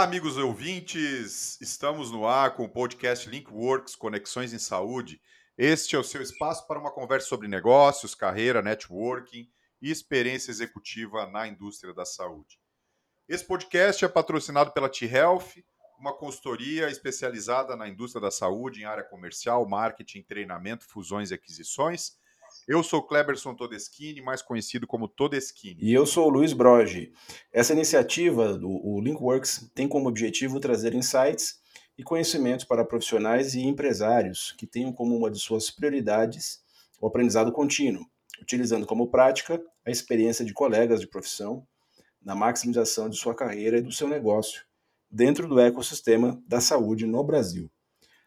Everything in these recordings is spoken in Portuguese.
Olá, amigos ouvintes! Estamos no ar com o podcast Linkworks Conexões em Saúde. Este é o seu espaço para uma conversa sobre negócios, carreira, networking e experiência executiva na indústria da saúde. Esse podcast é patrocinado pela T-Health, uma consultoria especializada na indústria da saúde em área comercial, marketing, treinamento, fusões e aquisições eu sou Kleberson Todeschini, mais conhecido como Todeschini. E eu sou o Luiz Broge. Essa iniciativa, o Linkworks, tem como objetivo trazer insights e conhecimentos para profissionais e empresários que tenham como uma de suas prioridades o aprendizado contínuo, utilizando como prática a experiência de colegas de profissão na maximização de sua carreira e do seu negócio dentro do ecossistema da saúde no Brasil.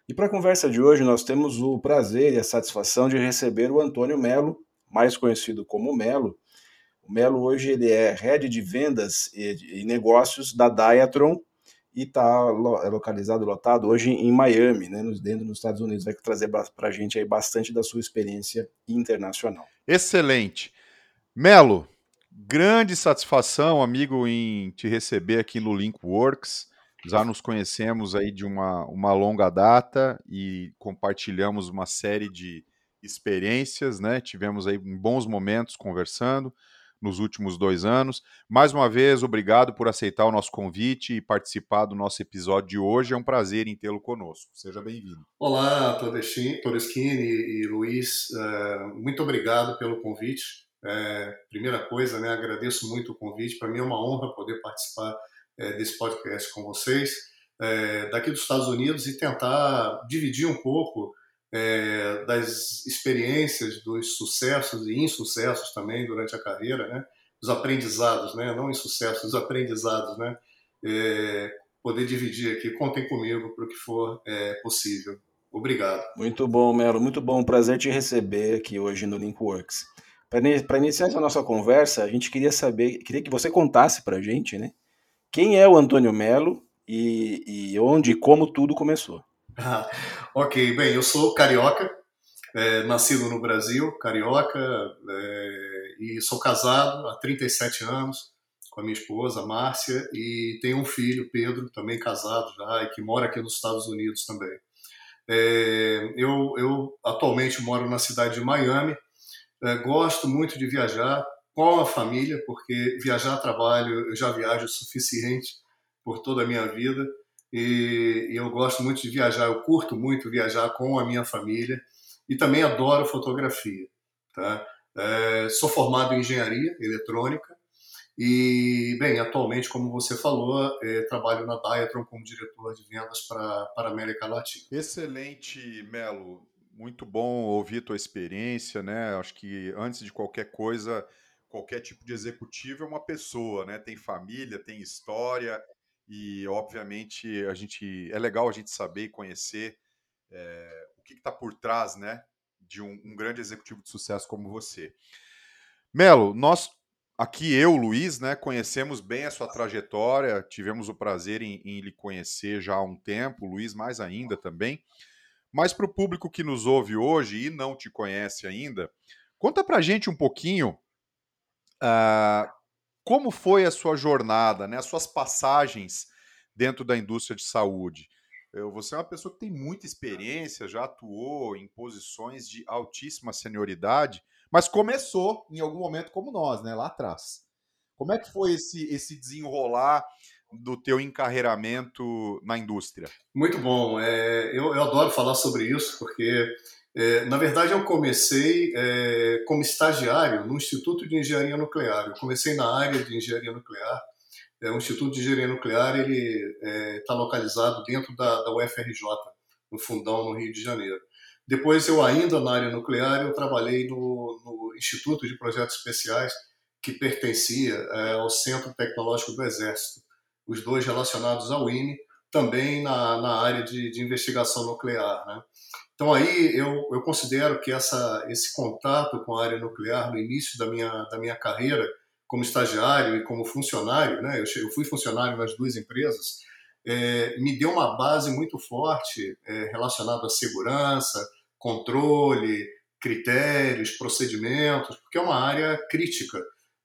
E para a conversa de hoje, nós temos o prazer e a satisfação de receber o Antônio Melo, mais conhecido como Melo. O Melo hoje ele é head de vendas e, negócios da Diatron e está é localizado, lotado hoje em Miami, né, dentro dos Estados Unidos. Vai trazer para a gente aí bastante da sua experiência internacional. Excelente. Melo, grande satisfação, amigo, em te receber aqui no Linkworks. Já nos conhecemos aí de uma, uma longa data e compartilhamos uma série de experiências, né? Tivemos aí bons momentos conversando nos últimos dois anos. Mais uma vez, obrigado por aceitar o nosso convite e participar do nosso episódio de hoje. É um prazer em tê-lo conosco. Seja bem-vindo. Olá, Todeschini e Luiz. Uh, muito obrigado pelo convite. É, primeira coisa, né, agradeço muito o convite. Para mim é uma honra poder participar é, desse podcast com vocês, é, daqui dos Estados Unidos, e tentar dividir um pouco é, das experiências, dos sucessos e insucessos também durante a carreira, né? Os aprendizados, né? Não insucessos, os aprendizados, né? É, poder dividir aqui, contem comigo para o que for é, possível. Obrigado. Muito bom, Melo, muito bom. Prazer te receber aqui hoje no Linkworks. Para iniciar essa nossa conversa, a gente queria saber, queria que você contasse para a gente, né? Quem é o Antônio Melo e, e onde e como tudo começou? Ah, ok, bem, eu sou carioca, é, nascido no Brasil, carioca, é, e sou casado há 37 anos com a minha esposa, Márcia, e tenho um filho, Pedro, também casado já, e que mora aqui nos Estados Unidos também. É, eu, eu, atualmente moro na cidade de Miami, é, gosto muito de viajar, com a família, porque viajar a trabalho eu já viajo o suficiente por toda a minha vida e, e, eu gosto muito de viajar, eu curto muito viajar com a minha família e também adoro fotografia. Tá? É, sou formado em engenharia eletrônica e, bem, atualmente, como você falou, é, trabalho na Diatron como diretor de vendas para a América Latina. Excelente, Melo. Muito bom ouvir tua experiência, né? Acho que antes de qualquer coisa, qualquer tipo de executivo é uma pessoa, né? Tem família, tem história e, obviamente, a gente é legal a gente saber e conhecer é, o que está por trás, né? De um, um, grande executivo de sucesso como você. Melo, nós aqui eu, Luiz, né? Conhecemos bem a sua trajetória, tivemos o prazer em, em lhe conhecer já há um tempo, Luiz mais ainda também. Mas para o público que nos ouve hoje e não te conhece ainda, conta para gente um pouquinho Uh, como foi a sua jornada, né, as suas passagens dentro da indústria de saúde? Eu, você é uma pessoa que tem muita experiência, já atuou em posições de altíssima senioridade, mas começou em algum momento como nós, né, lá atrás. Como é que foi esse, esse desenrolar do teu encarreiramento na indústria? Muito bom. É, eu, eu adoro falar sobre isso, porque é, na verdade, eu comecei é, como estagiário no Instituto de Engenharia Nuclear. Eu comecei na área de engenharia nuclear. É, o Instituto de Engenharia Nuclear ele está é, localizado dentro da, da UFRJ, no Fundão, no Rio de Janeiro. Depois, eu ainda na área nuclear, eu trabalhei no, no Instituto de Projetos Especiais, que pertencia é, ao Centro Tecnológico do Exército, os dois relacionados ao INE, também na, na área de, de investigação nuclear. Né? Então aí eu, eu considero que essa, esse contato com a área nuclear no início da minha, da minha carreira como estagiário e como funcionário, né, eu, eu fui funcionário nas duas empresas, é, me deu uma base muito forte é, relacionada à segurança, controle, critérios, procedimentos, porque é uma área crítica.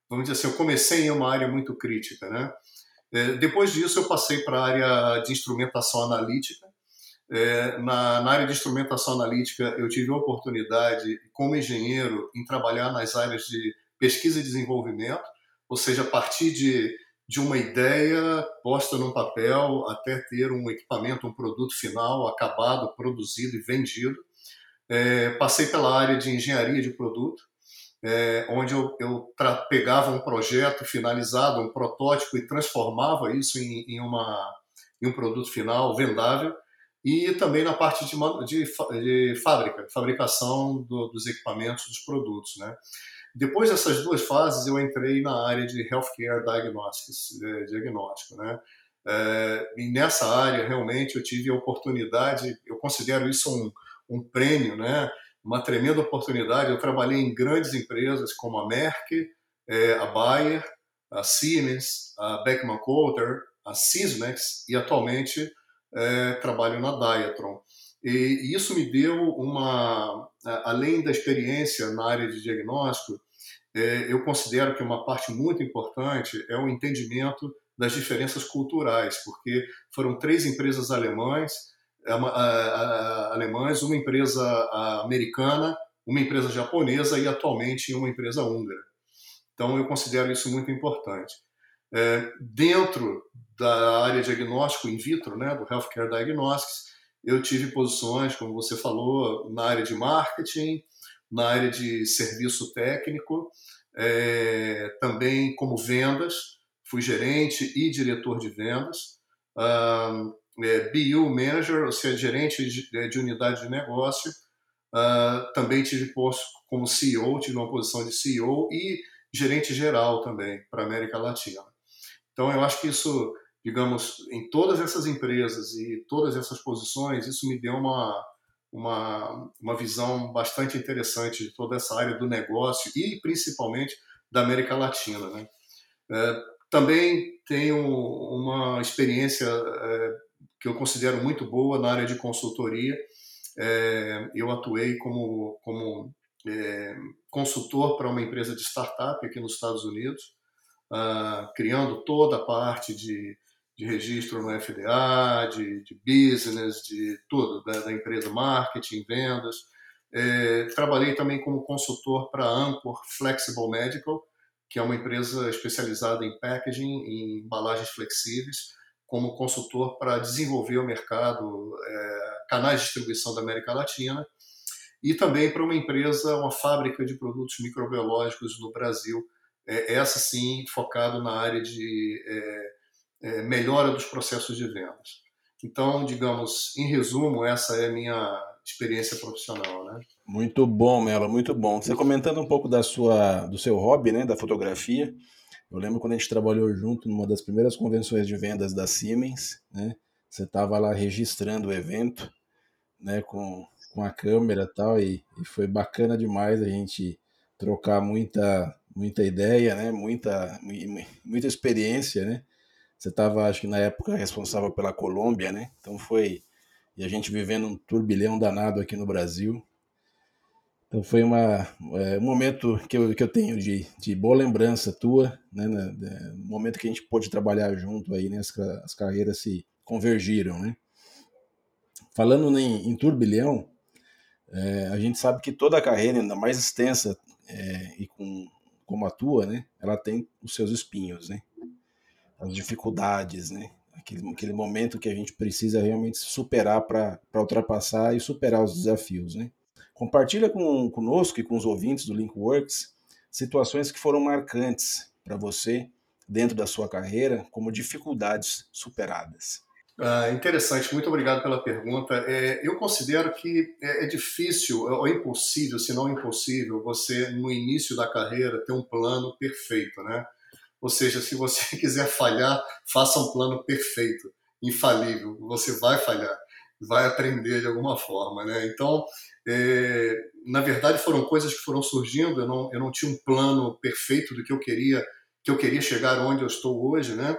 Vamos dizer assim, eu comecei em uma área muito crítica, né? É, depois disso, eu passei para a área de instrumentação analítica. É, na, na, área de instrumentação analítica, eu tive a oportunidade, como engenheiro, em trabalhar nas áreas de pesquisa e desenvolvimento, ou seja, a partir de, de uma ideia posta num papel até ter um equipamento, um produto final acabado, produzido e vendido. É, passei pela área de engenharia de produto, é, onde eu, eu pegava um projeto finalizado, um protótipo e transformava isso em, em, uma, em um produto final vendável e também na parte de, de, de fábrica, fabricação do, dos equipamentos, dos produtos. Né? Depois dessas duas fases, eu entrei na área de Healthcare Diagnostics, é, diagnóstico. Né? É, e nessa área, realmente, eu tive a oportunidade, eu considero isso um, um prêmio, né? uma tremenda oportunidade. Eu trabalhei em grandes empresas como a Merck, é, a Bayer, a Siemens, a Beckman Coulter, a Sysmex e atualmente é, trabalho na Diatron. E isso me deu uma, além da experiência na área de diagnóstico, é, eu considero que uma parte muito importante é o entendimento das diferenças culturais, porque foram três empresas alemãs, alemãs, uma empresa americana, uma empresa japonesa e atualmente uma empresa húngara. Então eu considero isso muito importante. É, dentro da área de diagnóstico in vitro, né, do Healthcare Diagnostics, eu tive posições, como você falou, na área de marketing, na área de serviço técnico, é, também como vendas, fui gerente e diretor de vendas, é, BU Manager, ou seja, gerente de, é, de unidade de negócio, uh, também tive posto como CEO, tive uma posição de CEO e gerente geral também para a América Latina. Então, eu acho que isso digamos, em todas essas empresas e todas essas posições, isso me deu uma, uma, uma visão bastante interessante de toda essa área do negócio e principalmente da América Latina. Né? É, também tenho uma experiência é, que eu considero muito boa na área de consultoria. É, eu atuei como, como é, consultor para uma empresa de startup aqui nos Estados Unidos, uh, criando toda a parte de de registro no FDA, de, de business, de tudo, da, da empresa marketing, vendas. É, trabalhei também como consultor para a Anchor Flexible Medical, que é uma empresa especializada em packaging, em embalagens flexíveis, como consultor para desenvolver o mercado, é, canais de distribuição da América Latina, e também para uma empresa, uma fábrica de produtos microbiológicos no Brasil, é, essa sim focado na área de é, é, melhora dos processos de vendas. Então, digamos, em resumo, essa é a minha experiência profissional, né? Muito bom, Melo, muito bom. Você comentando um pouco da sua, do seu hobby, né, da fotografia. Eu lembro quando a gente trabalhou junto numa das primeiras convenções de vendas da Siemens, né? Você estava lá registrando o evento, né, com, com a câmera e tal, e, e foi bacana demais a gente trocar muita muita ideia, né, muita muita experiência, né? Você estava, acho que na época, responsável pela Colômbia, né? Então foi. E a gente vivendo um turbilhão danado aqui no Brasil. Então foi uma, é, um momento que eu, que eu tenho de, de boa lembrança tua, né? No né, momento que a gente pôde trabalhar junto aí, né? As, as carreiras se convergiram, né? Falando em, em turbilhão, é, a gente sabe que toda a carreira, ainda mais extensa é, e com, como a tua, né? Ela tem os seus espinhos, né? as dificuldades, né? Aquele, aquele momento que a gente precisa realmente superar para ultrapassar e superar os desafios, né? Compartilha com, conosco e com os ouvintes do Linkworks situações que foram marcantes para você dentro da sua carreira como dificuldades superadas. Ah, interessante, muito obrigado pela pergunta. É, eu considero que é, é difícil, ou impossível, se não impossível, você, no início da carreira, ter um plano perfeito, né? Ou seja, se você quiser falhar, faça um plano perfeito, infalível. Você vai falhar, vai aprender de alguma forma, né? Então, é, na verdade, foram coisas que foram surgindo. Eu não, eu não tinha um plano perfeito do que eu queria, que eu queria chegar onde eu estou hoje, né?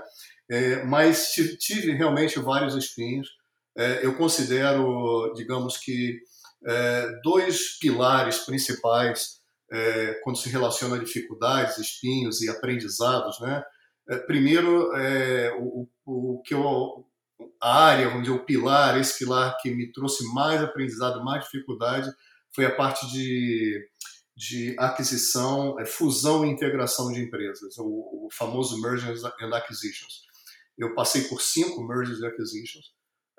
É, mas tive realmente vários espinhos. É, eu considero, digamos que, é, dois pilares principais é, quando se relaciona a dificuldades, espinhos e aprendizados, né? É, primeiro, é, o, o, que eu, a área, vamos dizer, o pilar, esse pilar que me trouxe mais aprendizado, mais dificuldade, foi a parte de, de aquisição, fusão e integração de empresas, o, o famoso mergers and acquisitions. Eu passei por cinco mergers and acquisitions,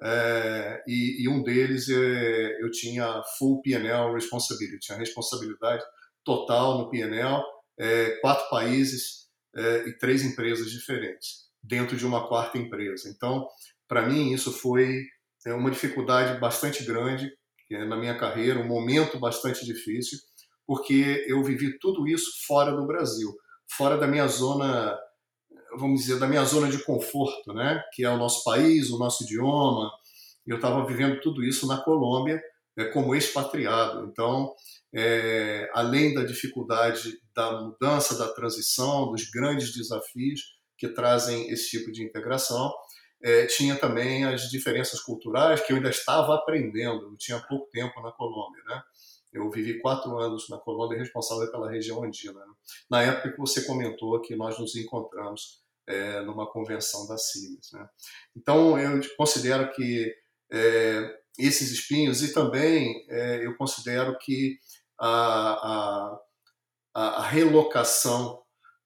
é, e, e, um deles é, eu tinha full P&L responsibility, tinha responsabilidade total no P&L, é, quatro países e três empresas diferentes dentro de uma quarta empresa. Então, para mim isso foi é, uma dificuldade bastante grande é, na minha carreira, um momento bastante difícil, porque eu vivi tudo isso fora do Brasil, fora da minha zona vamos dizer, da minha zona de conforto, né? que é o nosso país, o nosso idioma. Eu estava vivendo tudo isso na Colômbia é, como expatriado. Então, é, além da dificuldade da mudança, da transição, dos grandes desafios que trazem esse tipo de integração, é, tinha também as diferenças culturais que eu ainda estava aprendendo. Eu tinha pouco tempo na Colômbia, né? Eu vivi quatro anos na Colômbia, responsável pela região andina. Né? Na época que você comentou que nós nos encontramos é, numa convenção da CIMES. Né? Então, eu considero que é, esses espinhos, e também é, eu considero que a, a, a relocação,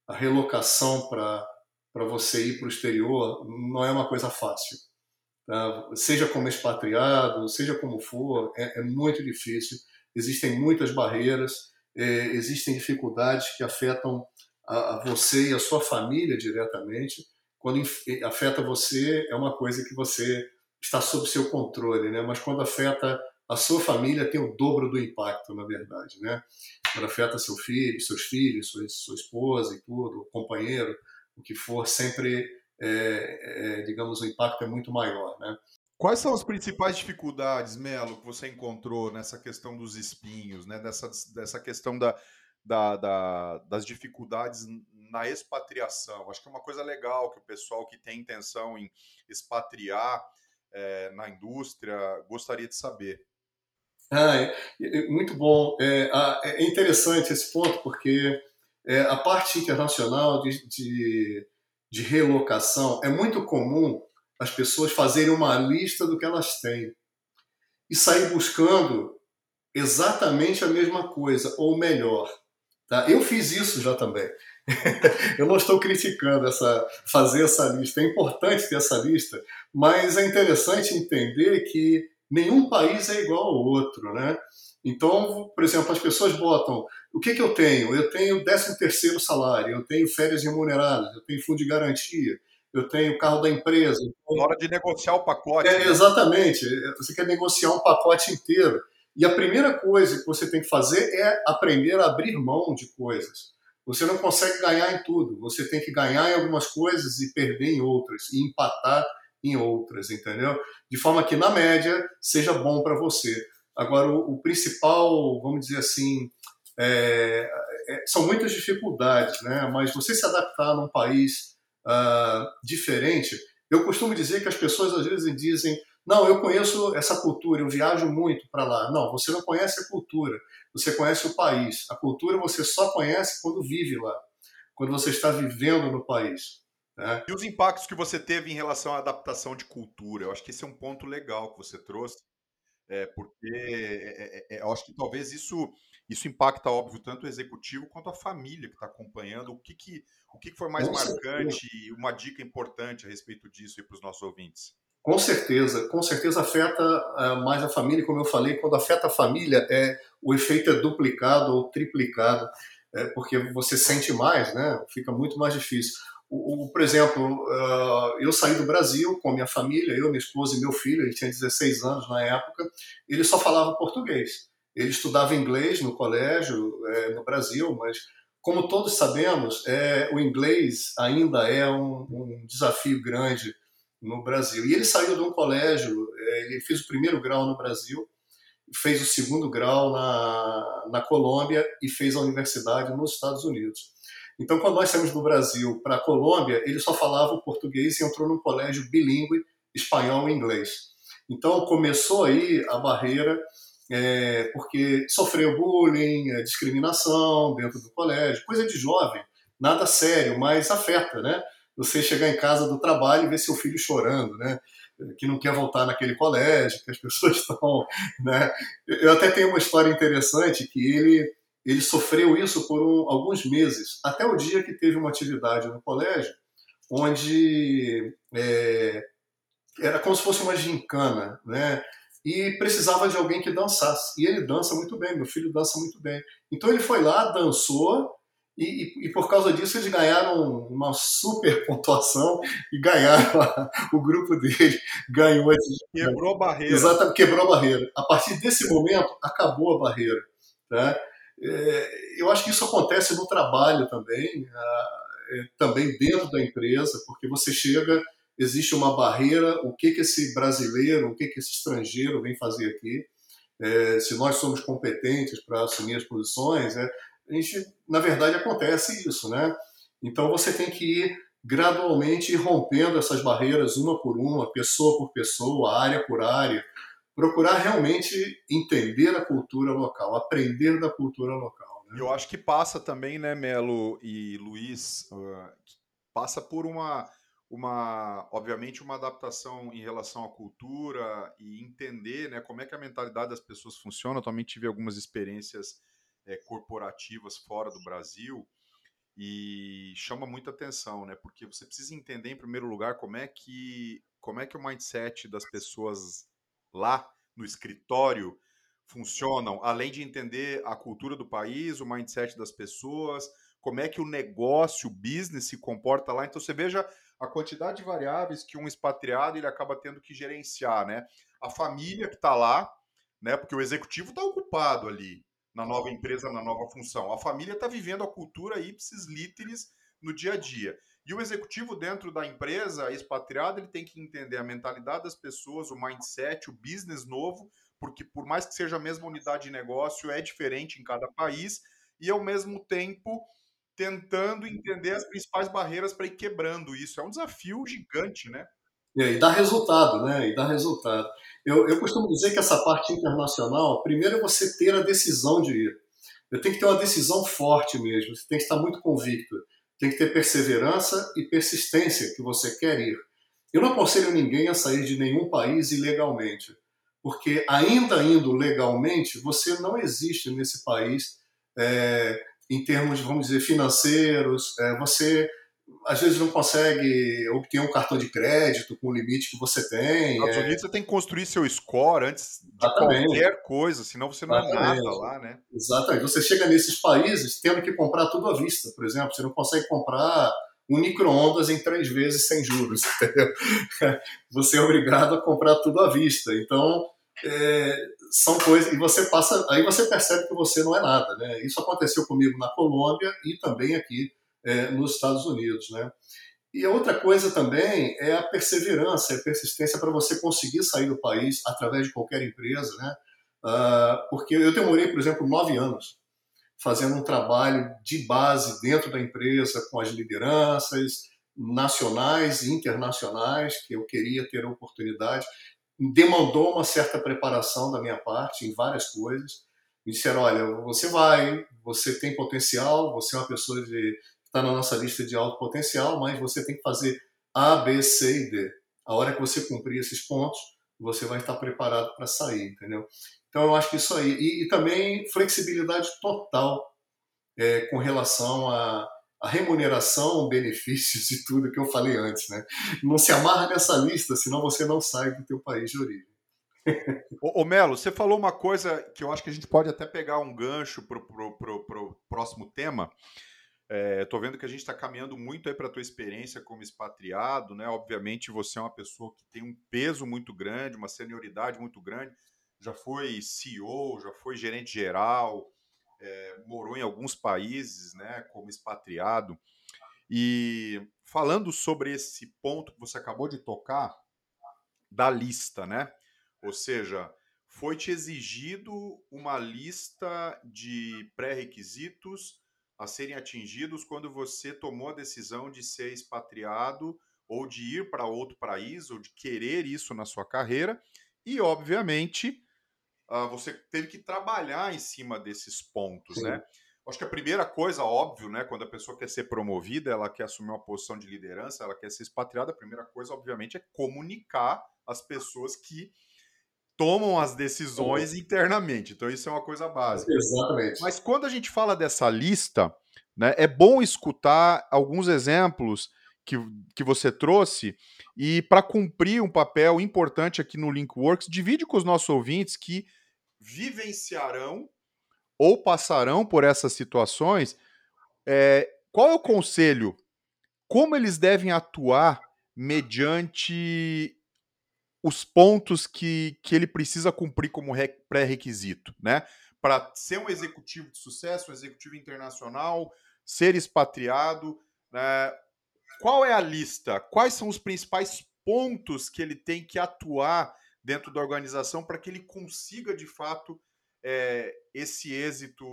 a relocação para você ir para o exterior não é uma coisa fácil. Tá? Seja como expatriado, seja como for, é, é muito difícil. Existem muitas barreiras, é, existem dificuldades que afetam a, você e a sua família diretamente. Quando afeta você, é uma coisa que você está sob seu controle, né? Mas quando afeta a sua família, tem o dobro do impacto, na verdade, né? Quando afeta seu filho, seus filhos, sua, sua esposa e tudo, o companheiro, o que for, sempre, é, é, digamos, o impacto é muito maior, né? Quais são as principais dificuldades, Melo, que você encontrou nessa questão dos espinhos, né? Dessa, dessa questão da, da, da, das dificuldades na expatriação. Acho que é uma coisa legal que o pessoal que tem intenção em expatriar é, na indústria gostaria de saber. Ah, é, é, muito bom. É, é, interessante esse ponto, porque é, a parte internacional de, de, de relocação é muito comum as pessoas fazerem uma lista do que elas têm e sair buscando exatamente a mesma coisa, ou melhor. Tá? Eu fiz isso já também. eu não estou criticando essa, fazer essa lista. É importante ter essa lista, mas é interessante entender que nenhum país é igual ao outro, né? Então, por exemplo, as pessoas botam o que, que eu tenho? Eu tenho 13 terceiro salário, eu tenho férias remuneradas, eu tenho fundo de garantia, eu tenho carro da empresa. Na hora de negociar o pacote. É, né? Exatamente. Você quer negociar um pacote inteiro. E a primeira coisa que você tem que fazer é aprender a abrir mão de coisas. Você não consegue ganhar em tudo. Você tem que ganhar em algumas coisas e perder em outras, e empatar em outras, entendeu? De forma que, na média, seja bom para você. Agora, o, o, principal, vamos dizer assim, é, é, são muitas dificuldades, né? Mas você se adaptar num país uh, diferente, eu costumo dizer que as pessoas às vezes dizem não, eu conheço essa cultura, eu viajo muito para lá. Não, você não conhece a cultura, você conhece o país. A cultura você só conhece quando vive lá, quando você está vivendo no país. Né? E os impactos que você teve em relação à adaptação de cultura? Eu acho que esse é um ponto legal que você trouxe, é, porque é, é, é eu acho que talvez isso isso impacta, óbvio, tanto o executivo quanto a família que está acompanhando. O que, que, o que foi mais marcante e uma dica importante a respeito disso para os nossos ouvintes? Com certeza, com certeza afeta uh, mais a família, como eu falei, quando afeta a família, é, o efeito é duplicado ou triplicado, é, porque você sente mais, né? fica muito mais difícil. O, o por exemplo, uh, eu saí do Brasil com a minha família, eu, minha esposa e meu filho, ele tinha 16 anos na época, ele só falava português. Ele estudava inglês no colégio, é, no Brasil, mas como todos sabemos, é, o inglês ainda é um, um desafio grande no Brasil. E ele saiu de um colégio, é, ele fez o primeiro grau no Brasil, fez o segundo grau na, na Colômbia e fez a universidade nos Estados Unidos. Então, quando nós saímos do Brasil para a Colômbia, ele só falava o português e entrou num colégio bilíngue, espanhol e inglês. Então, começou aí a barreira, é, porque sofreu bullying, é, discriminação dentro do colégio, coisa de jovem, nada sério, mas afeta, né? você chegar em casa do trabalho e ver seu filho chorando, né? Que não quer voltar naquele colégio, que as pessoas estão, né? Eu até tenho uma história interessante que ele ele sofreu isso por um, alguns meses, até o dia que teve uma atividade no colégio onde é, era como se fosse uma gincana, né? E precisava de alguém que dançasse. E ele dança muito bem, meu filho dança muito bem. Então ele foi lá, dançou, e, e, e, por causa disso eles ganharam uma super pontuação e ganharam a, o grupo dele ganhou quebrou a barreira exatamente quebrou a barreira a partir desse momento acabou a barreira tá? É, eu acho que isso acontece no trabalho também é, também dentro da empresa porque você chega existe uma barreira o que que esse brasileiro o que que esse estrangeiro vem fazer aqui é, se nós somos competentes para assumir as posições é, a gente, na verdade, acontece isso, né? Então você tem que ir gradualmente rompendo essas barreiras uma por uma, pessoa por pessoa, área por área, procurar realmente entender a cultura local, aprender da cultura local. Né? Eu acho que passa também, né, Melo e Luiz, uh, passa por uma, uma, obviamente, uma adaptação em relação à cultura e entender, né, como é que a mentalidade das pessoas funciona. Eu também tive algumas experiências é, corporativas fora do Brasil e chama muita atenção, né? Porque você precisa entender em primeiro lugar como é que como é que o mindset das pessoas lá no escritório funcionam, além de entender a cultura do país, o mindset das pessoas, como é que o negócio, o business se comporta lá. Então você veja a quantidade de variáveis que um expatriado ele acaba tendo que gerenciar, né? A família que está lá, né? Porque o executivo está ocupado ali na nova empresa, na nova função. A família está vivendo a cultura ipsis literis no dia a dia. E o executivo dentro da empresa, expatriado, ele tem que entender a mentalidade das pessoas, o mindset, o business novo, porque por mais que seja a mesma unidade de negócio, é diferente em cada país, e ao mesmo tempo tentando entender as principais barreiras para ir quebrando isso. É um desafio gigante, né? E dá resultado, né? E dá resultado. Eu, eu costumo dizer que essa parte internacional, primeiro é você ter a decisão de ir. Eu tenho que ter uma decisão forte mesmo, você tem que estar muito convicto, tem que ter perseverança e persistência que você quer ir. Eu não aconselho ninguém a sair de nenhum país ilegalmente, porque ainda indo legalmente, você não existe nesse país é, em termos, vamos dizer, financeiros, é, você às vezes não consegue obter um cartão de crédito com o limite que você tem. Nos Estados é... Unidos você tem que construir seu score antes de Exatamente. qualquer coisa, senão você não Exatamente. é nada lá, né? Exatamente. Você chega nesses países tendo que comprar tudo à vista, por exemplo. Você não consegue comprar um micro-ondas em três vezes sem juros, entendeu? Você é obrigado a comprar tudo à vista. Então, é, são coisas. E você passa. Aí você percebe que você não é nada, né? Isso aconteceu comigo na Colômbia e também aqui é, nos Estados Unidos. Né? E a outra coisa também é a perseverança, a persistência para você conseguir sair do país através de qualquer empresa. Né? Uh, porque eu demorei, por exemplo, nove anos fazendo um trabalho de base dentro da empresa, com as lideranças nacionais e internacionais, que eu queria ter a oportunidade. Demandou uma certa preparação da minha parte em várias coisas. Me disseram: olha, você vai, você tem potencial, você é uma pessoa de está na nossa lista de alto potencial, mas você tem que fazer A, B, C e D. A hora que você cumprir esses pontos, você vai estar preparado para sair, entendeu? Então eu acho que isso aí. E, e também flexibilidade total é, com relação a, a remuneração, benefícios e tudo que eu falei antes, né? Não se amarra nessa lista, senão você não sai do teu país de origem. ô, Melo, você falou uma coisa que eu acho que a gente pode até pegar um gancho para o próximo tema, Estou é, vendo que a gente está caminhando muito aí para a tua experiência como expatriado, né? Obviamente você é uma pessoa que tem um peso muito grande, uma senioridade muito grande, já foi CEO, já foi gerente geral, é, morou em alguns países, né? Como expatriado. E falando sobre esse ponto que você acabou de tocar da lista, né? Ou seja, foi te exigido uma lista de pré-requisitos a serem atingidos quando você tomou a decisão de ser expatriado ou de ir para outro país ou de querer isso na sua carreira. E, obviamente, uh, você teve que trabalhar em cima desses pontos, né? Acho que a primeira coisa, óbvio, né, quando a pessoa quer ser promovida, ela quer assumir uma posição de liderança, ela quer ser expatriada, a primeira coisa, obviamente, é comunicar as pessoas que tomam as decisões internamente. Então, isso é uma coisa básica. Exatamente. Mas quando a gente fala dessa lista, né, é bom escutar alguns exemplos que, que você trouxe e para cumprir um papel importante aqui no Linkworks, divide com os nossos ouvintes que vivenciarão ou passarão por essas situações, é, qual é o conselho? Como eles devem atuar mediante os pontos que, que ele precisa cumprir como pré-requisito, né? Para ser um executivo de sucesso, um executivo internacional, ser expatriado, né? qual é a lista? Quais são os principais pontos que ele tem que atuar dentro da organização para que ele consiga de fato é, esse êxito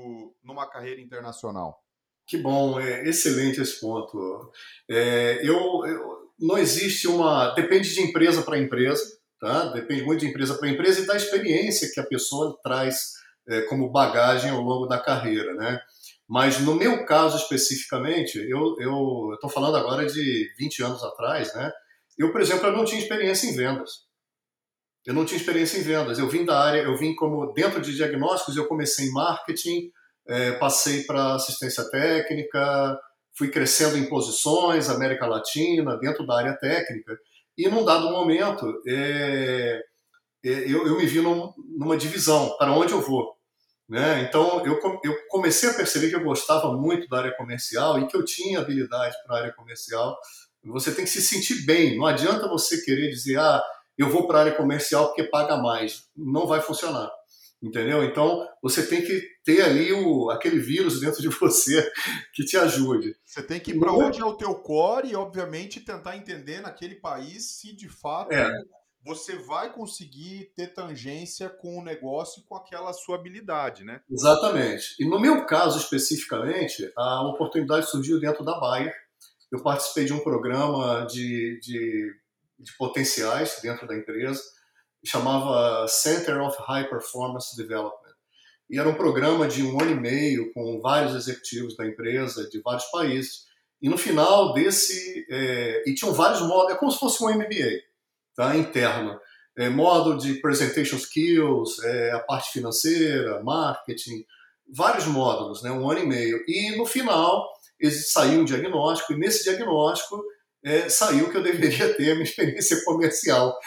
numa carreira internacional? Que bom, é excelente esse ponto. É, eu, eu, não existe uma. Depende de empresa para empresa, tá? Depende muito de empresa para empresa e da experiência que a pessoa traz é, como bagagem ao longo da carreira, né? Mas no meu caso especificamente, eu estou falando agora de 20 anos atrás, né? Eu, por exemplo, eu não tinha experiência em vendas. Eu não tinha experiência em vendas. Eu vim da área, eu vim como dentro de diagnósticos, eu comecei em marketing, é, passei para assistência técnica, fui crescendo em posições, América Latina, dentro da área técnica. E num dado momento, é, é, eu, eu, me vi num, numa divisão, para onde eu vou. Né? Então, eu, eu comecei a perceber que eu gostava muito da área comercial e que eu tinha habilidade para a área comercial. Você tem que se sentir bem. Não adianta você querer dizer, ah, eu vou para a área comercial porque paga mais. Não vai funcionar. Entendeu? Então, você tem que ter ali o, aquele vírus dentro de você que te ajude. Você tem que ir para onde é o teu core e, obviamente, tentar entender naquele país se de fato é. você vai conseguir ter tangência com o negócio e com aquela sua habilidade, né? Exatamente. E no meu caso, especificamente, a oportunidade surgiu dentro da Bayer. Eu participei de um programa de, de de potenciais dentro da empresa, chamava Center of High Performance Development. E era um programa de um ano e meio com vários executivos da empresa de vários países. E no final desse, é, e tinham vários módulos, é como se fosse um MBA, tá, interno. É, módulo de presentation skills, é, a parte financeira, marketing, vários módulos, né, um ano e meio. E no final saiu um diagnóstico, e nesse diagnóstico é, saiu que eu deveria ter a minha experiência comercial.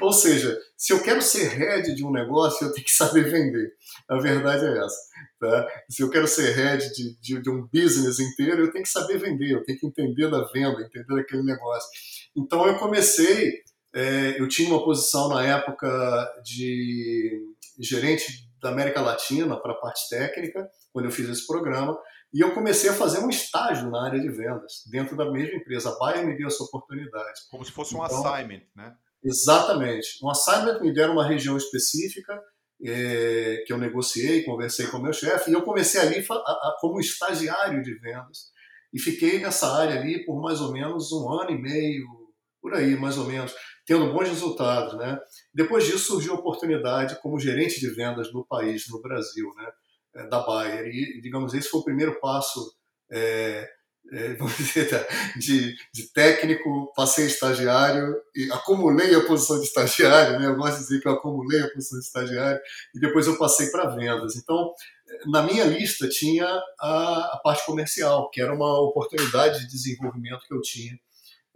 Ou seja, se eu quero ser head de um negócio, eu tenho que saber vender. A verdade é essa. Tá? Se eu quero ser head de, de, de, um business inteiro, eu tenho que saber vender, eu tenho que entender da venda, entender daquele negócio. Então eu comecei, é, eu tinha uma posição na época de gerente da América Latina para a parte técnica, quando eu fiz esse programa, e eu comecei a fazer um estágio na área de vendas, dentro da mesma empresa. A Bayer me deu essa oportunidade. Como se fosse um então, assignment, né? Exatamente. Um assignment me deram uma região específica, é, que eu negociei, conversei com o meu chefe, e eu comecei ali a, a, como estagiário de vendas. E fiquei nessa área ali por mais ou menos um ano e meio, por aí, mais ou menos, tendo bons resultados. Né? Depois disso surgiu a oportunidade como gerente de vendas no país, no Brasil. Né? É, da Bayer. E, digamos, esse foi o primeiro passo é, é, dizer, de, de, técnico, passei estagiário e acumulei a posição de estagiário, né? eu gosto de dizer que eu acumulei a posição de estagiário e depois eu passei para vendas. Então, na minha lista tinha a, a, parte comercial, que era uma oportunidade de desenvolvimento que eu tinha,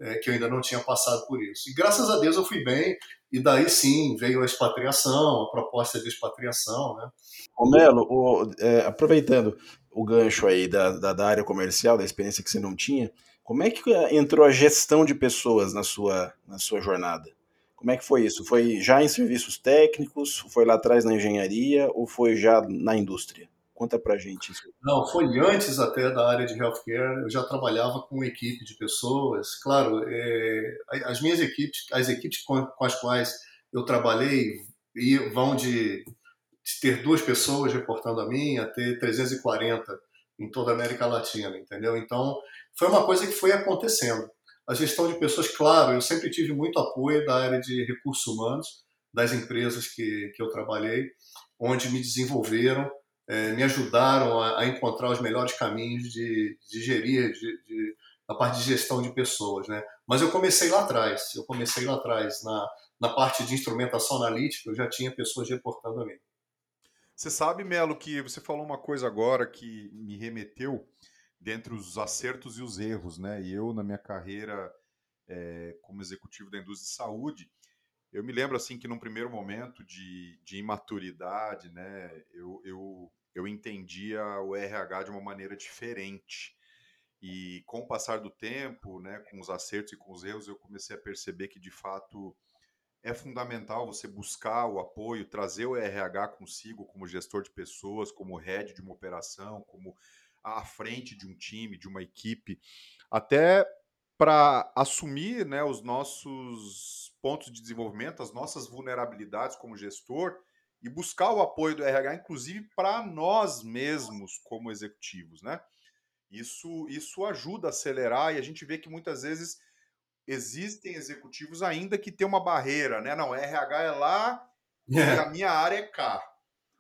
é, que eu ainda não tinha passado por isso. E graças a Deus eu fui bem, e daí sim veio a expatriação, a proposta de expatriação. Né? Ô Melo, o, é, aproveitando o gancho aí da, da, da, área comercial, da experiência que você não tinha, como é que entrou a gestão de pessoas na sua, na sua jornada? Como é que foi isso? Foi já em serviços técnicos? Foi lá atrás na engenharia? Ou foi já na indústria? Conta pra gente isso. Não, foi antes até da área de healthcare. Eu já trabalhava com equipe de pessoas. Claro, é, as minhas equipes, as equipes com, as quais eu trabalhei, vão de, de ter duas pessoas reportando a mim a ter 340 em toda a América Latina, entendeu? Então, foi uma coisa que foi acontecendo. A gestão de pessoas, claro, eu sempre tive muito apoio da área de recursos humanos, das empresas que, que eu trabalhei, onde me desenvolveram é, me ajudaram a, a, encontrar os melhores caminhos de, de gerir de, de, a parte de gestão de pessoas, né? Mas eu comecei lá atrás, eu comecei lá atrás na, na parte de instrumentação analítica, eu já tinha pessoas reportando a mim. Você sabe, Melo, que você falou uma coisa agora que me remeteu dentre os acertos e os erros, né? E eu, na minha carreira é, como executivo da indústria de saúde, eu me lembro assim que num primeiro momento de, de imaturidade, né, eu, eu, eu entendia o RH de uma maneira diferente. E com o passar do tempo, né, com os acertos e com os erros, eu comecei a perceber que de fato é fundamental você buscar o apoio, trazer o RH consigo como gestor de pessoas, como head de uma operação, como à frente de um time, de uma equipe, até para assumir né, os nossos pontos de desenvolvimento, as nossas vulnerabilidades como gestor e buscar o apoio do RH, inclusive para nós mesmos como executivos, né? Isso, isso ajuda a acelerar e a gente vê que muitas vezes existem executivos ainda que tem uma barreira, né? Não, RH é lá e é. a minha área é cá.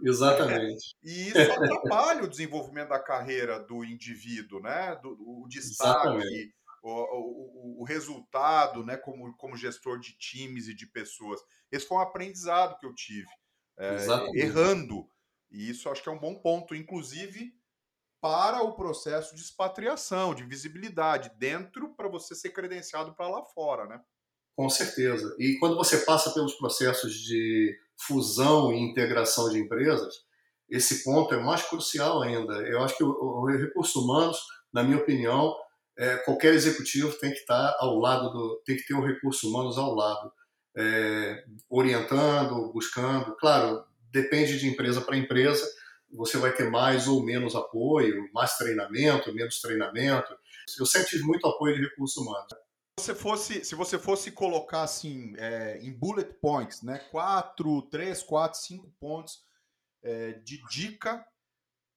Exatamente. E isso atrapalha o desenvolvimento da carreira do indivíduo, né? Do, o destaque, Exatamente o, o, o, resultado, né, como, como gestor de times e de pessoas. Esse foi um aprendizado que eu tive, é, errando. E isso acho que é um bom ponto, inclusive para o processo de expatriação, de visibilidade, dentro para você ser credenciado para lá fora, né? Com certeza. E quando você passa pelos processos de fusão e integração de empresas, esse ponto é mais crucial ainda. Eu acho que o, o recurso humanos, na minha opinião, é, qualquer executivo tem que estar ao lado do, tem que ter o recurso humanos ao lado, é, orientando, buscando. Claro, depende de empresa para empresa. Você vai ter mais ou menos apoio, mais treinamento, menos treinamento. Eu sempre tive muito apoio de recursos humanos. Se você fosse, se você fosse colocar assim é, em bullet points, né, quatro, três, quatro, cinco pontos é, de dica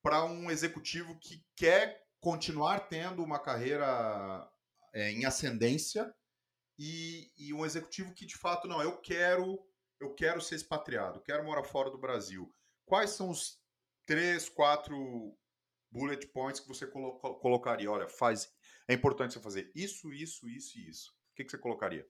para um executivo que quer continuar tendo uma carreira é, em ascendência e, e, um executivo que de fato não, eu quero, eu quero ser expatriado, quero morar fora do Brasil. Quais são os três, quatro bullet points que você colo colocaria? Olha, faz, é importante você fazer isso, isso, isso e isso. O que, que você colocaria?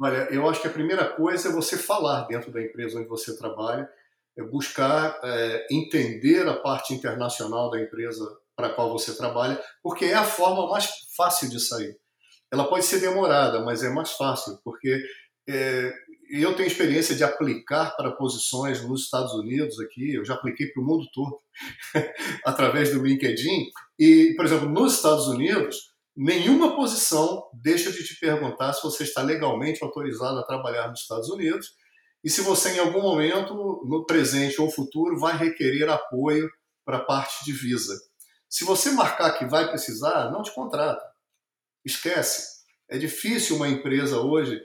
Olha, eu acho que a primeira coisa é você falar dentro da empresa onde você trabalha, é buscar é, entender a parte internacional da empresa para a qual você trabalha, porque é a forma mais fácil de sair. Ela pode ser demorada, mas é mais fácil, porque é, eu tenho experiência de aplicar para posições nos Estados Unidos aqui, eu já apliquei para o mundo todo através do LinkedIn. E, por exemplo, nos Estados Unidos, nenhuma posição deixa de te perguntar se você está legalmente autorizado a trabalhar nos Estados Unidos e se você, em algum momento, no presente ou futuro, vai requerer apoio para a parte de visa. Se você marcar que vai precisar, não te contrata. Esquece. É difícil uma empresa hoje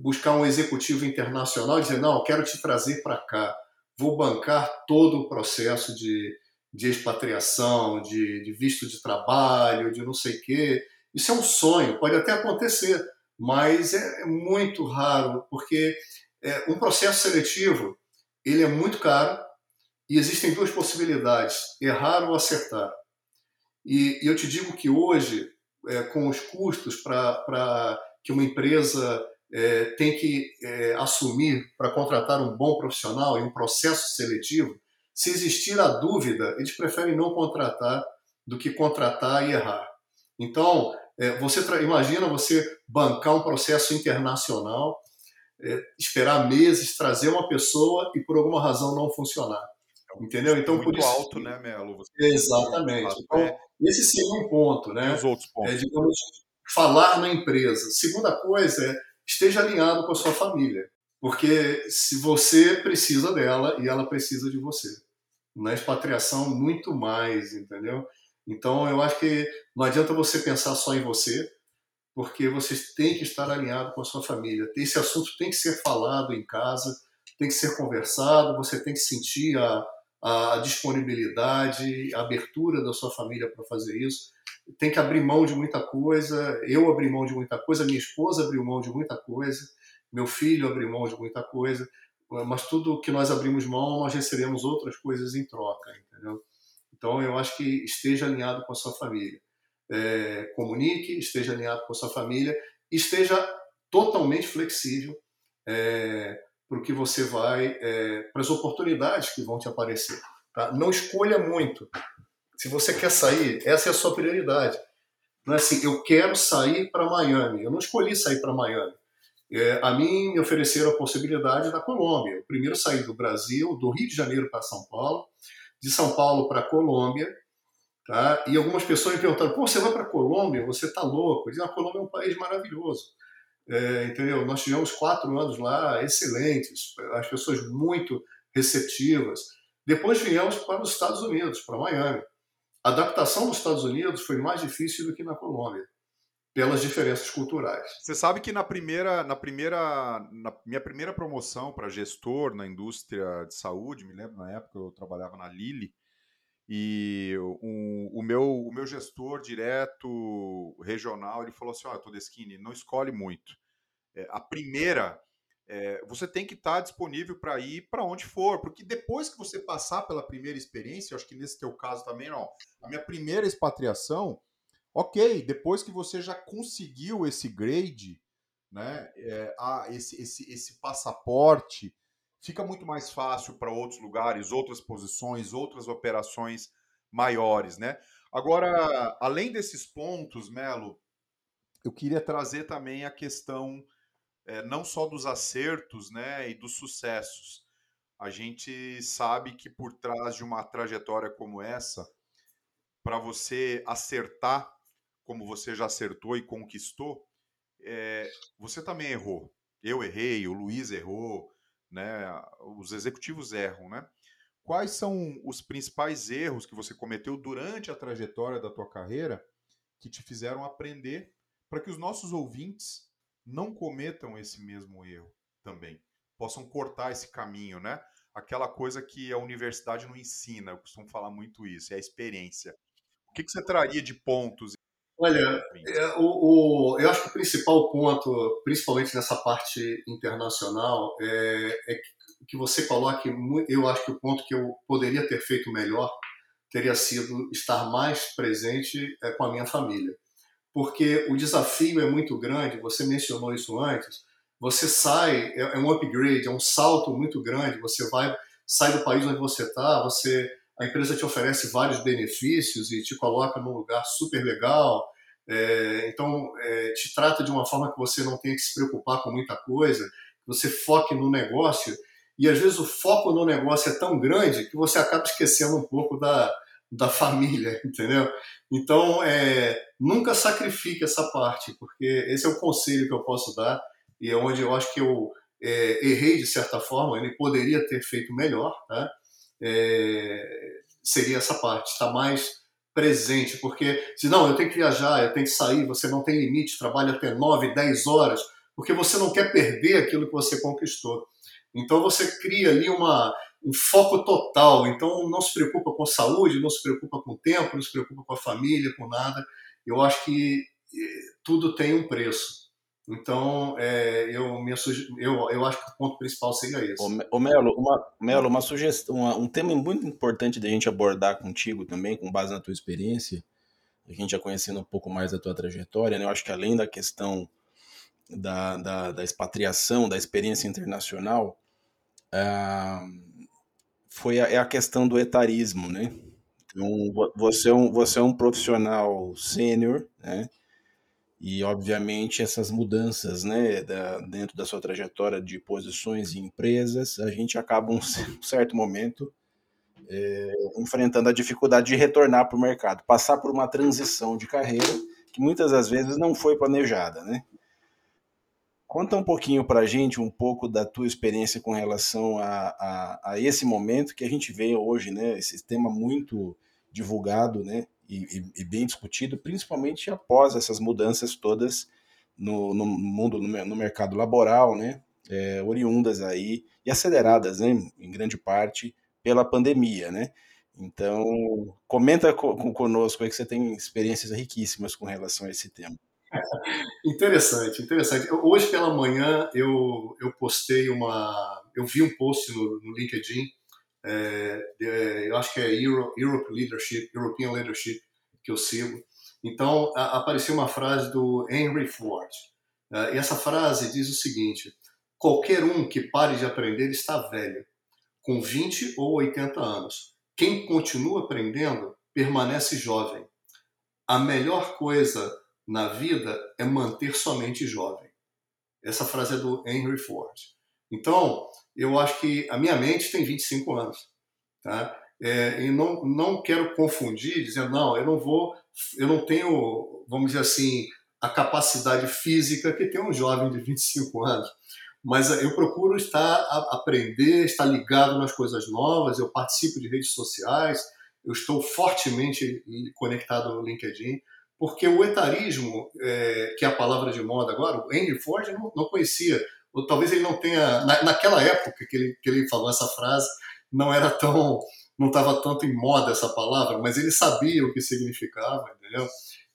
buscar um executivo internacional e dizer: não, quero te trazer para cá, vou bancar todo o processo de, de expatriação, de, de visto de trabalho, de não sei o quê. Isso é um sonho, pode até acontecer, mas é, é muito raro, porque é, um processo seletivo ele é muito caro e existem duas possibilidades: errar ou acertar. E, e eu te digo que hoje, é, com os custos para que uma empresa é, tem que é, assumir para contratar um bom profissional em um processo seletivo, se existir a dúvida, eles preferem não contratar do que contratar e errar. Então, é, você imagina você bancar um processo internacional, é, esperar meses, trazer uma pessoa e por alguma razão não funcionar. Entendeu? Então, Muito por isso. alto, né, Melo? Você Exatamente. Então, é. Esse seria um ponto, né? Os outros pontos. É, digamos, falar na empresa. Segunda coisa é esteja alinhado com a sua família. Porque se você precisa dela e ela precisa de você. Na expatriação, muito mais, entendeu? Então, eu acho que não adianta você pensar só em você, porque você tem que estar alinhado com a sua família. Esse assunto tem que ser falado em casa, tem que ser conversado, você tem que sentir a, a disponibilidade, a abertura da sua família para fazer isso. Tem que abrir mão de muita coisa. Eu abri mão de muita coisa, minha esposa abriu mão de muita coisa, meu filho abriu mão de muita coisa. mas tudo que nós abrimos mão, nós recebemos outras coisas em troca, entendeu? Então, eu acho que esteja alinhado com a sua família. É, comunique, esteja alinhado com a sua família, esteja totalmente flexível é, para o que você vai, é, para as oportunidades que vão te aparecer. Tá? Não escolha muito. Se você quer sair, essa é a sua prioridade. Não é assim, eu quero sair para Miami. Eu não escolhi sair para Miami. É, a mim me ofereceram a possibilidade da Colômbia. Eu primeiro saí do Brasil, do Rio de Janeiro para São Paulo, de São Paulo para Colômbia, tá? E algumas pessoas me perguntaram: "Pô, você vai para Colômbia? Você está louco?" Eu disse, a Colômbia é um país maravilhoso. É, entendeu? Nós tivemos quatro anos lá excelentes, as pessoas muito receptivas. Depois viemos para os Estados Unidos, para Miami. A adaptação dos Estados Unidos foi mais difícil do que na Colômbia, pelas diferenças culturais. Você sabe que na primeira, na primeira, na minha primeira promoção para gestor na indústria de saúde, me lembro na época eu trabalhava na Lilly, e o, o, meu, o meu gestor direto regional ele falou assim: Olha, Todeschini, não escolhe muito. É, a primeira é, você tem que estar tá disponível para ir para onde for, porque depois que você passar pela primeira experiência, acho que nesse teu caso também, não, a minha primeira expatriação, ok, depois que você já conseguiu esse grade, né, é, a, esse, esse, esse passaporte, fica muito mais fácil para outros lugares, outras posições, outras operações maiores, né? Agora, além desses pontos, Melo, eu queria trazer também a questão é, não só dos acertos né, e dos sucessos. A gente sabe que por trás de uma trajetória como essa, para você acertar como você já acertou e conquistou, é, você também errou. Eu errei, o Luiz errou, né? Os executivos erram, né? Quais são os principais erros que você cometeu durante a trajetória da tua carreira que te fizeram aprender para que os nossos ouvintes não cometam esse mesmo erro também. Possam cortar esse caminho, né? Aquela coisa que a universidade não ensina, eu costumo falar muito isso, é a experiência. O que, que você traria de pontos? Olha, é, o, o, eu acho que o principal ponto, principalmente nessa parte internacional, é, é que você coloque. Eu acho que o ponto que eu poderia ter feito melhor teria sido estar mais presente é, com a minha família porque o desafio é muito grande, você mencionou isso antes, você sai, é, é um upgrade, é um salto muito grande, você vai, sai do país onde você está, você, a empresa te oferece vários benefícios e te coloca num lugar super legal, é, então é, te trata de uma forma que você não tenha que se preocupar com muita coisa, que você foque no negócio, e às vezes o foco no negócio é tão grande que você acaba esquecendo um pouco da, da família, entendeu? Então, é, nunca sacrifique essa parte, porque esse é o conselho que eu posso dar e é onde eu acho que eu é, errei de certa forma, ele poderia ter feito melhor, tá? É, seria essa parte, estar mais presente, porque se não, eu tenho que viajar, eu tenho que sair, você não tem limite, trabalha até 9, 10 horas, porque você não quer perder aquilo que você conquistou. Então você cria ali uma, um foco total. Então não se preocupa com saúde, não se preocupa com tempo, não se preocupa com a família, com nada. Eu acho que eh, tudo tem um preço. Então, é, eu, minha eu, eu acho que o ponto principal seria esse. Ô, Melo, uma, Melo, uma sugestão, uma, um tema muito importante da gente abordar contigo também, com base na tua experiência, a gente já conhecendo um pouco mais da tua trajetória, né? eu acho que além da questão da, da, da expatriação, da experiência internacional, ah, foi a, é a questão do etarismo, né? Então, você é um, você é um profissional sênior, né? E, obviamente, essas mudanças, né, da, dentro da sua trajetória de posições em empresas, a gente acaba, um certo momento, é, enfrentando a dificuldade de retornar para o mercado, passar por uma transição de carreira que muitas das vezes não foi planejada, né? Conta um pouquinho para a gente um pouco da tua experiência com relação a, a, a, esse momento que a gente vê hoje, né? Esse tema muito divulgado, né? E, e, bem discutido, principalmente após essas mudanças todas no, no mundo, no, no, mercado laboral, né? É, oriundas aí e aceleradas, né? Em grande parte pela pandemia, né? Então, comenta conosco aí que você tem experiências riquíssimas com relação a esse tema. interessante, interessante. Hoje pela manhã eu, eu postei uma. eu vi um post no, no LinkedIn, é, eu acho que é Euro, Europe Leadership, European Leadership, que eu sigo. Então, a, apareceu uma frase do Henry Ford. É, e essa frase diz o seguinte: qualquer um que pare de aprender está velho, com 20 ou 80 anos. Quem continua aprendendo permanece jovem. A melhor coisa na vida é manter somente jovem. Essa frase é do Henry Ford. Então, eu acho que a minha mente tem 25 anos. Tá? É, e não, não quero confundir, dizendo, não, eu não vou, eu não tenho, vamos dizer assim, a capacidade física que tem um jovem de 25 anos. Mas eu procuro estar aprender, estar ligado nas coisas novas, eu participo de redes sociais, eu estou fortemente conectado no LinkedIn, porque o etarismo, é, que é a palavra de moda agora, o Henry Ford não, não conhecia, ou talvez ele não tenha, na, naquela época que ele, que ele falou essa frase, não era tão, não estava tanto em moda essa palavra, mas ele sabia o que significava, entendeu?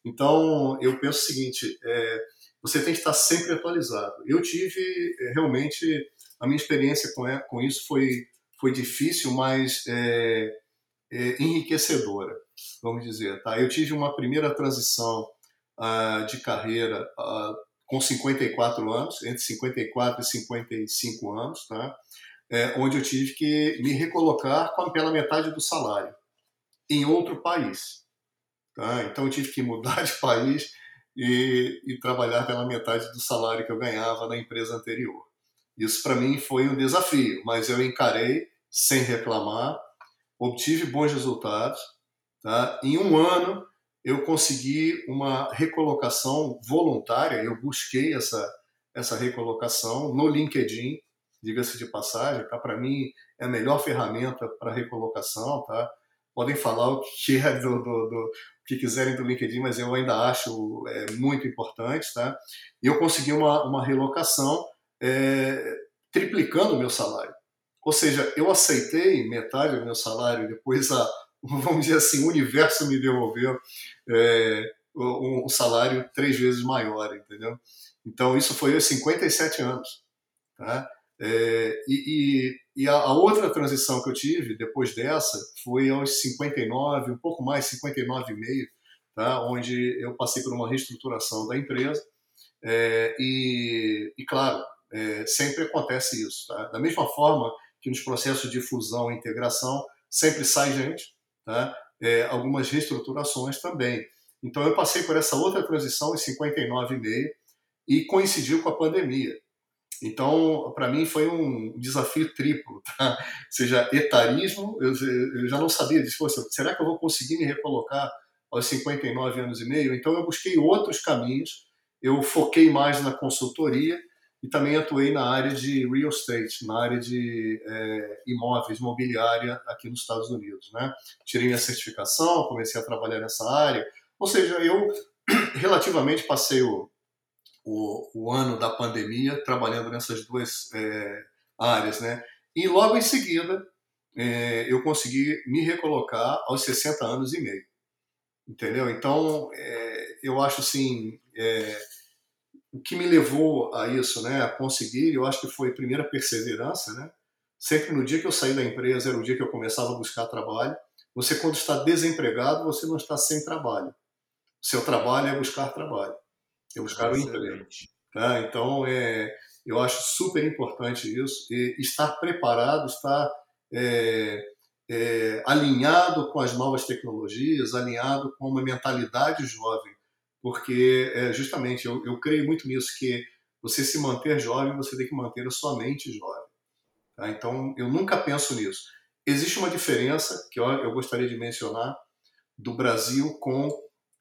Então, eu penso o seguinte, é, você tem que estar sempre atualizado. Eu tive, é, realmente, a minha experiência com, com isso foi, foi difícil, mas é, é, enriquecedora, vamos dizer. Tá? Eu tive uma primeira transição uh, de carreira uh, com 54 anos, entre 54 e 55 anos, tá? É, onde eu tive que me recolocar com, pela metade do salário em outro país. Tá? Então eu tive que mudar de país e, e trabalhar pela metade do salário que eu ganhava na empresa anterior. Isso para mim foi um desafio, mas eu encarei sem reclamar obtive bons resultados. Tá? Em um ano, eu consegui uma recolocação voluntária, eu busquei essa, essa recolocação no LinkedIn, diga-se de passagem, tá? para mim é a melhor ferramenta para recolocação. Tá? Podem falar o que é do, do, do que quiserem do LinkedIn, mas eu ainda acho é, muito importante. Tá? E eu consegui uma, uma relocação é, triplicando o meu salário. Ou seja, eu aceitei metade do meu salário, depois a, vamos dizer assim, o universo me devolveu é, um salário três vezes maior, entendeu? Então isso foi aos 57 anos, tá? É, e, e, e a, a, outra transição que eu tive depois dessa foi aos 59, um pouco mais, 59 e meio, tá? onde eu passei por uma reestruturação da empresa. É, e, e, claro, é, sempre acontece isso. Tá? Da mesma forma que nos processos de fusão e integração sempre sai gente, tá? É, algumas reestruturações também. Então eu passei por essa outra transição em 59,5 e coincidiu com a pandemia. Então, para mim foi um desafio triplo, tá? Ou seja, etarismo, eu, eu já não sabia disso, será que eu vou conseguir me recolocar aos 59 anos e meio? Então eu busquei outros caminhos, eu foquei mais na consultoria e também atuei na área de real estate, na área de é, imóveis, mobiliária aqui nos Estados Unidos. Né? Tirei minha certificação, comecei a trabalhar nessa área, ou seja, eu relativamente passei o, o, o ano da pandemia trabalhando nessas duas é, áreas. Né? E logo em seguida é, eu consegui me recolocar aos 60 anos e meio. Entendeu? Então, é, eu acho assim é, o que me levou a isso, né, a conseguir, eu acho que foi primeiro a perseverança, né? Sempre no dia que eu saí da empresa era o dia que eu começava a buscar trabalho. Você quando está desempregado, você não está sem trabalho. O seu trabalho é buscar trabalho, é buscar o emprego. Tá? Então, é, eu acho super importante isso, e estar preparado, estar é, é, alinhado com as novas tecnologias, alinhado com uma mentalidade jovem porque é, justamente eu, eu creio muito nisso, que você se manter jovem, você tem que manter a sua mente jovem. Tá? Então, eu nunca penso nisso. Existe uma diferença que eu, eu gostaria de mencionar do Brasil com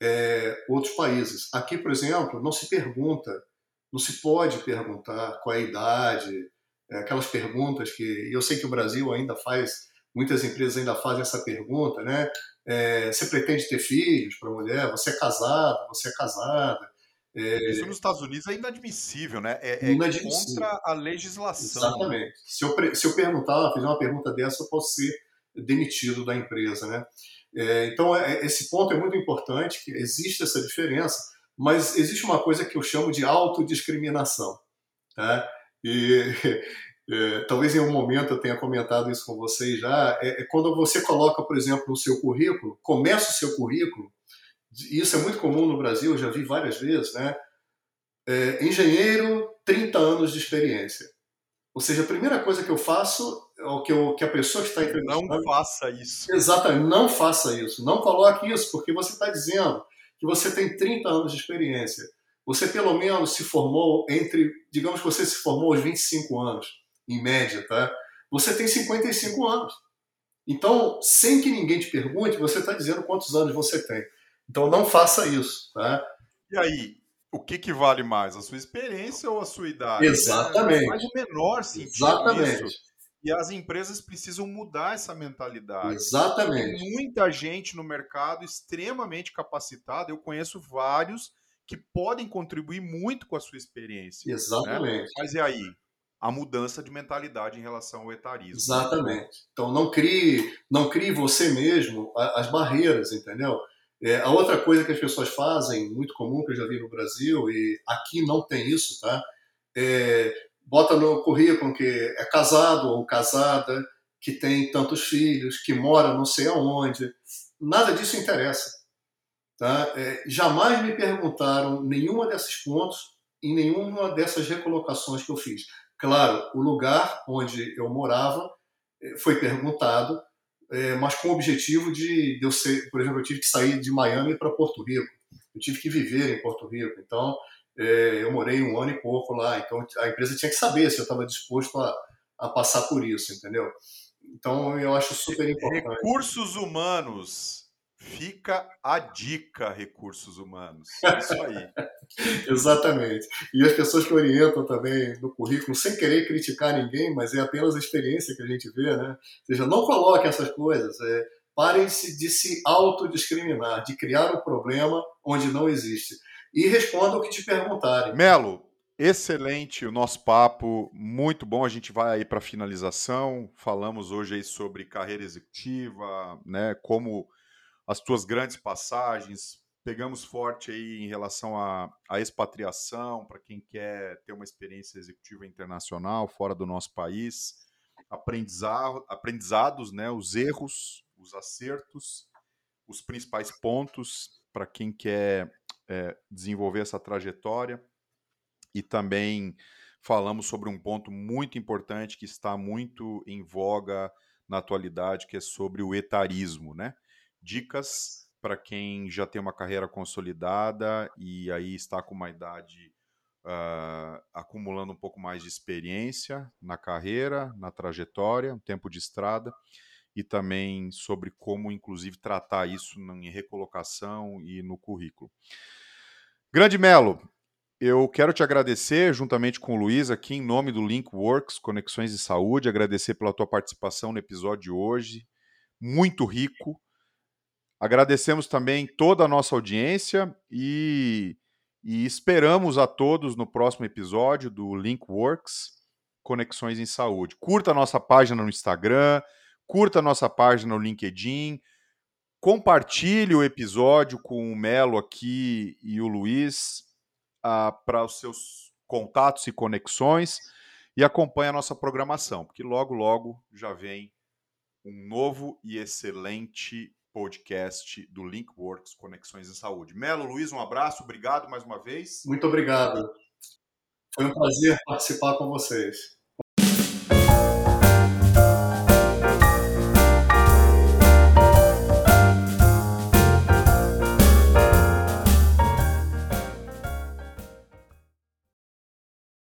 é, outros países. Aqui, por exemplo, não se pergunta, não se pode perguntar qual é a idade, é, aquelas perguntas que eu sei que o Brasil ainda faz, muitas empresas ainda fazem essa pergunta, né? É, você pretende ter filhos para mulher? Você é casado? Você é casada? É... Isso nos Estados Unidos é inadmissível, né? É, é inadmissível. contra a legislação. Exatamente. Se, eu, se eu perguntar, fizer uma pergunta dessa, eu posso ser demitido da empresa, né? É, então, é, esse ponto é muito importante, que existe essa diferença, mas existe uma coisa que eu chamo de autodiscriminação. Tá? E é, talvez em um momento eu tenha comentado isso com vocês já, é, é, quando você coloca, por exemplo, no seu currículo, começa o seu currículo, e isso é muito comum no Brasil, eu já vi várias vezes, né? É, engenheiro, 30 anos de experiência. Ou seja, a primeira coisa que eu faço, o que, eu, que a pessoa que está entrevistando... Não faça isso. Exatamente, não faça isso. Não coloque isso, porque você está dizendo que você tem 30 anos de experiência. Você pelo menos se formou entre, digamos que você se formou aos 25 anos, em média, tá? Você tem 55 anos. Então, sem que ninguém te pergunte, você está dizendo quantos anos você tem. Então, não faça isso, tá? E aí, o que, que vale mais, a sua experiência ou a sua idade? Exatamente. Faz o menor sentido Exatamente. isso. E as empresas precisam mudar essa mentalidade. Exatamente. Tem muita gente no mercado extremamente capacitada. Eu conheço vários que podem contribuir muito com a sua experiência. Né? Exatamente. Né? Mas e aí? A mudança de mentalidade em relação ao etarismo. Exatamente. Então não crie, não crie você mesmo as barreiras, entendeu? É, a outra coisa que as pessoas fazem, muito comum que eu já vi no Brasil, e aqui não tem isso, tá? É, bota no currículo que é casado ou casada, que tem tantos filhos, que mora não sei aonde. Nada disso interessa. Tá? É, jamais me perguntaram nenhuma desses pontos e nenhuma dessas recolocações que eu fiz. Claro, o lugar onde eu morava é, foi perguntado, é, mas com o objetivo de, de eu ser, por exemplo, eu tive que sair de Miami para Porto Rico, eu tive que viver em Porto Rico, então é, eu morei um ano e pouco lá, então a empresa tinha que saber se eu estava disposto a, a passar por isso, entendeu? Então eu acho super importante. Recursos humanos. Fica a dica, recursos humanos. É isso aí. Exatamente. E as pessoas que orientam também no currículo, sem querer criticar ninguém, mas é apenas a experiência que a gente vê, né? Ou seja, não coloquem essas coisas. É, parem -se de se autodiscriminar, de criar um problema onde não existe. E responda o que te perguntarem. Melo, excelente o nosso papo, muito bom. A gente vai aí para a finalização. Falamos hoje aí sobre carreira executiva, né? Como as tuas grandes passagens. Pegamos forte aí em relação à, à expatriação, para quem quer ter uma experiência executiva internacional fora do nosso país. Aprendizado, aprendizados, né, os erros, os acertos, os principais pontos para quem quer é, desenvolver essa trajetória. E também falamos sobre um ponto muito importante que está muito em voga na atualidade, que é sobre o etarismo, né? Dicas para quem já tem uma carreira consolidada e aí está com uma idade uh, acumulando um pouco mais de experiência na carreira, na trajetória, um tempo de estrada e também sobre como, inclusive, tratar isso em recolocação e no currículo. Grande Melo, eu quero te agradecer, juntamente com o Luiz, aqui em nome do Linkworks Conexões de Saúde, agradecer pela tua participação no episódio de hoje, muito rico, Agradecemos também toda a nossa audiência e, e esperamos a todos no próximo episódio do Linkworks Conexões em Saúde. Curta a nossa página no Instagram, curta a nossa página no LinkedIn, compartilhe o episódio com o Melo aqui e o Luiz uh, para os seus contatos e conexões e acompanhe a nossa programação, porque logo, logo já vem um novo e excelente podcast do Linkworks Conexões em Saúde. Melo, Luiz, um abraço, obrigado mais uma vez. Muito obrigado. Foi um prazer participar com vocês.